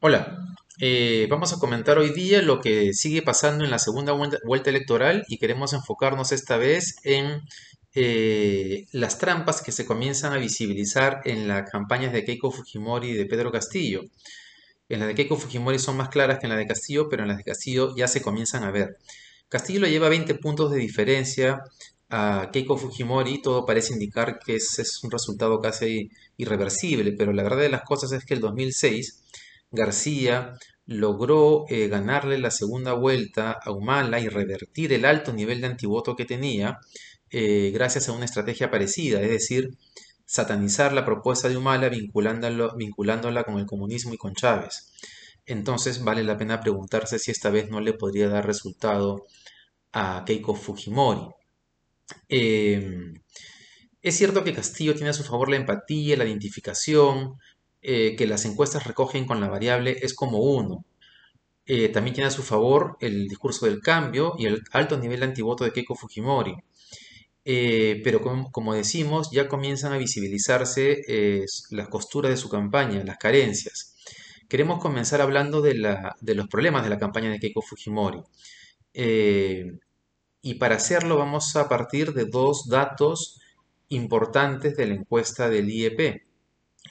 Hola, eh, vamos a comentar hoy día lo que sigue pasando en la segunda vuelta, electoral y queremos enfocarnos esta vez en eh, las trampas que se comienzan a visibilizar en las campañas de Keiko Fujimori y de Pedro Castillo. En las de Keiko Fujimori son más claras que en las de Castillo, pero en las de Castillo ya se comienzan a ver. Castillo le lleva 20 puntos de diferencia a Keiko Fujimori, todo parece indicar que ese es un resultado casi irreversible, pero la verdad de las cosas es que el 2006 García logró eh, ganarle la segunda vuelta a Humala y revertir el alto nivel de antivoto que tenía eh, gracias a una estrategia parecida, es decir, satanizar la propuesta de Humala vinculándola con el comunismo y con Chávez. Entonces vale la pena preguntarse si esta vez no le podría dar resultado a Keiko Fujimori. Em, es cierto que Castillo tiene a su favor la empatía, la identificación, eh, que las encuestas recogen con la variable es como uno. Eh, también tiene a su favor el discurso del cambio y el alto nivel de antivoto de Keiko Fujimori. Eh, pero como, decimos, ya comienzan a visibilizarse las costuras de su campaña, las carencias. Queremos comenzar hablando de, de los problemas de la campaña de Keiko Fujimori. Y para hacerlo vamos a partir de dos datos importantes de la encuesta del IEP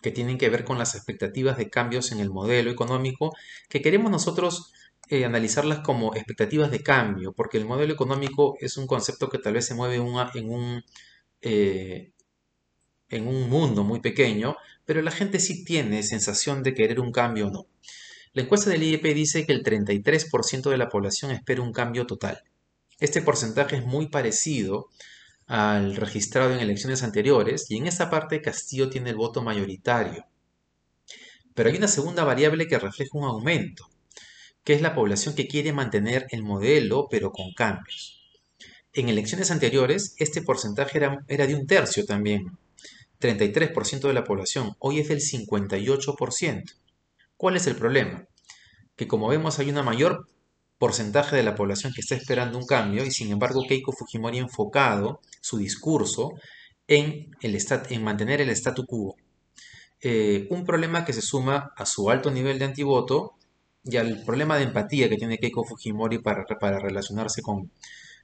que tienen que ver con las expectativas de cambios en el modelo económico, que queremos nosotros eh, analizarlas como expectativas de cambio, porque el modelo económico es un concepto que tal vez se mueve en, un, eh, en un mundo muy pequeño, pero la gente sí tiene sensación de querer un cambio o no. La encuesta del IEP dice que el 33% de la población espera un cambio total. Este porcentaje es muy parecido al registrado en elecciones anteriores y en esa parte Castillo tiene el voto mayoritario. Pero hay una segunda variable que refleja un aumento, que es la población que quiere mantener el modelo pero con cambios. En elecciones anteriores este porcentaje era, era de un tercio también, 33% de la población, hoy es del 58%. ¿Cuál es el problema? Que como vemos hay una mayor porcentaje de la población que está esperando un cambio y sin embargo Keiko Fujimori ha enfocado su discurso en, el en mantener el statu quo. Eh, un problema que se suma a su alto nivel de antivoto y al problema de empatía que tiene Keiko Fujimori para, para relacionarse con,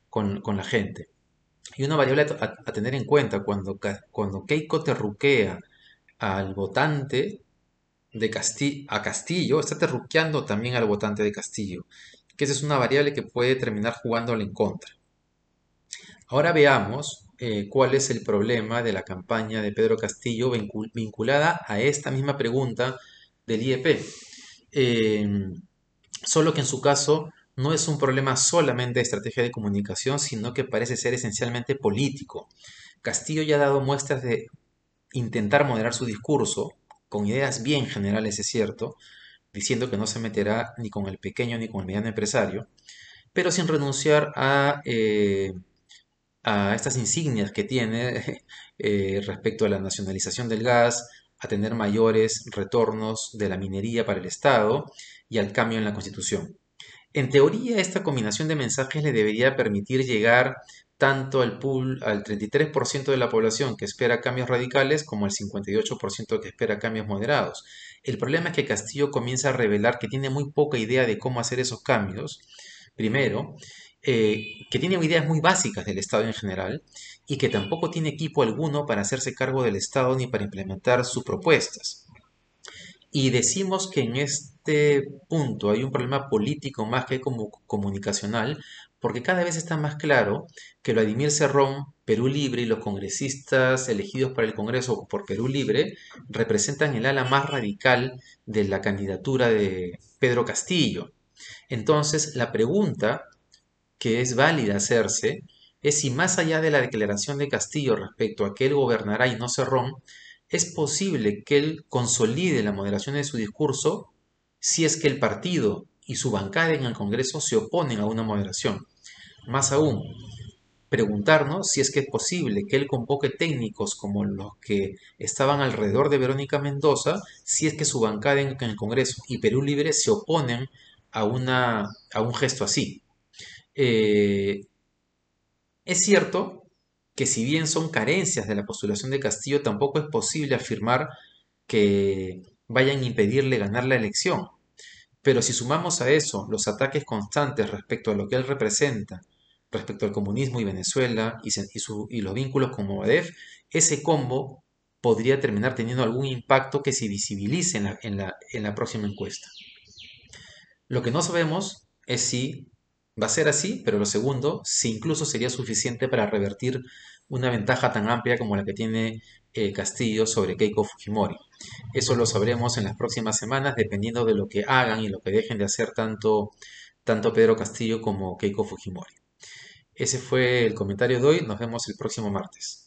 con, la gente. Y una variable a, tener en cuenta cuando, cuando Keiko terruquea al votante de a Castillo, está terruqueando también al votante de Castillo que esa es una variable que puede terminar jugándole en contra. Ahora veamos eh, cuál es el problema de la campaña de Pedro Castillo vinculada a esta misma pregunta del IEP. Em, solo que en su caso no es un problema solamente de estrategia de comunicación, sino que parece ser esencialmente político. Castillo ya ha dado muestras de intentar moderar su discurso, con ideas bien generales es cierto, diciendo que no se meterá ni con el pequeño ni con el mediano empresario, pero sin renunciar a, eh, a estas insignias que tiene eh, respecto a la nacionalización del gas, a tener mayores retornos de la minería para el Estado y al cambio en la Constitución. En teoría, esta combinación de mensajes le debería permitir llegar tanto al al 33% de la población que espera cambios radicales como al 58% que espera cambios moderados. El problema es que Castillo comienza a revelar que tiene muy poca idea de cómo hacer esos cambios, primero, eh, que tiene ideas muy básicas del Estado en general y que tampoco tiene equipo alguno para hacerse cargo del Estado ni para implementar sus propuestas. Y decimos que en este punto hay un problema político más que como comunicacional, porque cada vez está más claro que Vladimir Cerrón, Perú Libre y los congresistas elegidos para el Congreso por Perú Libre representan el ala más radical de la candidatura de Pedro Castillo. Entonces, la pregunta que es válida hacerse es si más allá de la declaración de Castillo respecto a que él gobernará y no Cerrón, es posible que él consolide la moderación de su discurso si es que el partido y su bancada en el Congreso se oponen a una moderación. Más aún, preguntarnos si es que es posible que él convoque técnicos como los que estaban alrededor de Verónica Mendoza, si es que su bancada en, el Congreso y Perú Libre se oponen a, una, a un gesto así. Eh, es cierto que si bien son carencias de la postulación de Castillo, tampoco es posible afirmar que vayan a impedirle ganar la elección. Pero si sumamos a eso los ataques constantes respecto a lo que él representa, respecto al comunismo y Venezuela y, los vínculos con Movadef, ese combo podría terminar teniendo algún impacto que se visibilice en la próxima encuesta. Lo que no sabemos es si va a ser así, pero lo segundo, si incluso sería suficiente para revertir una ventaja tan amplia como la que tiene eh, Castillo sobre Keiko Fujimori. Eso lo sabremos en las próximas semanas, dependiendo de lo que hagan y lo que dejen de hacer tanto, tanto Pedro Castillo como Keiko Fujimori. Ese fue el comentario de hoy, nos vemos el próximo martes.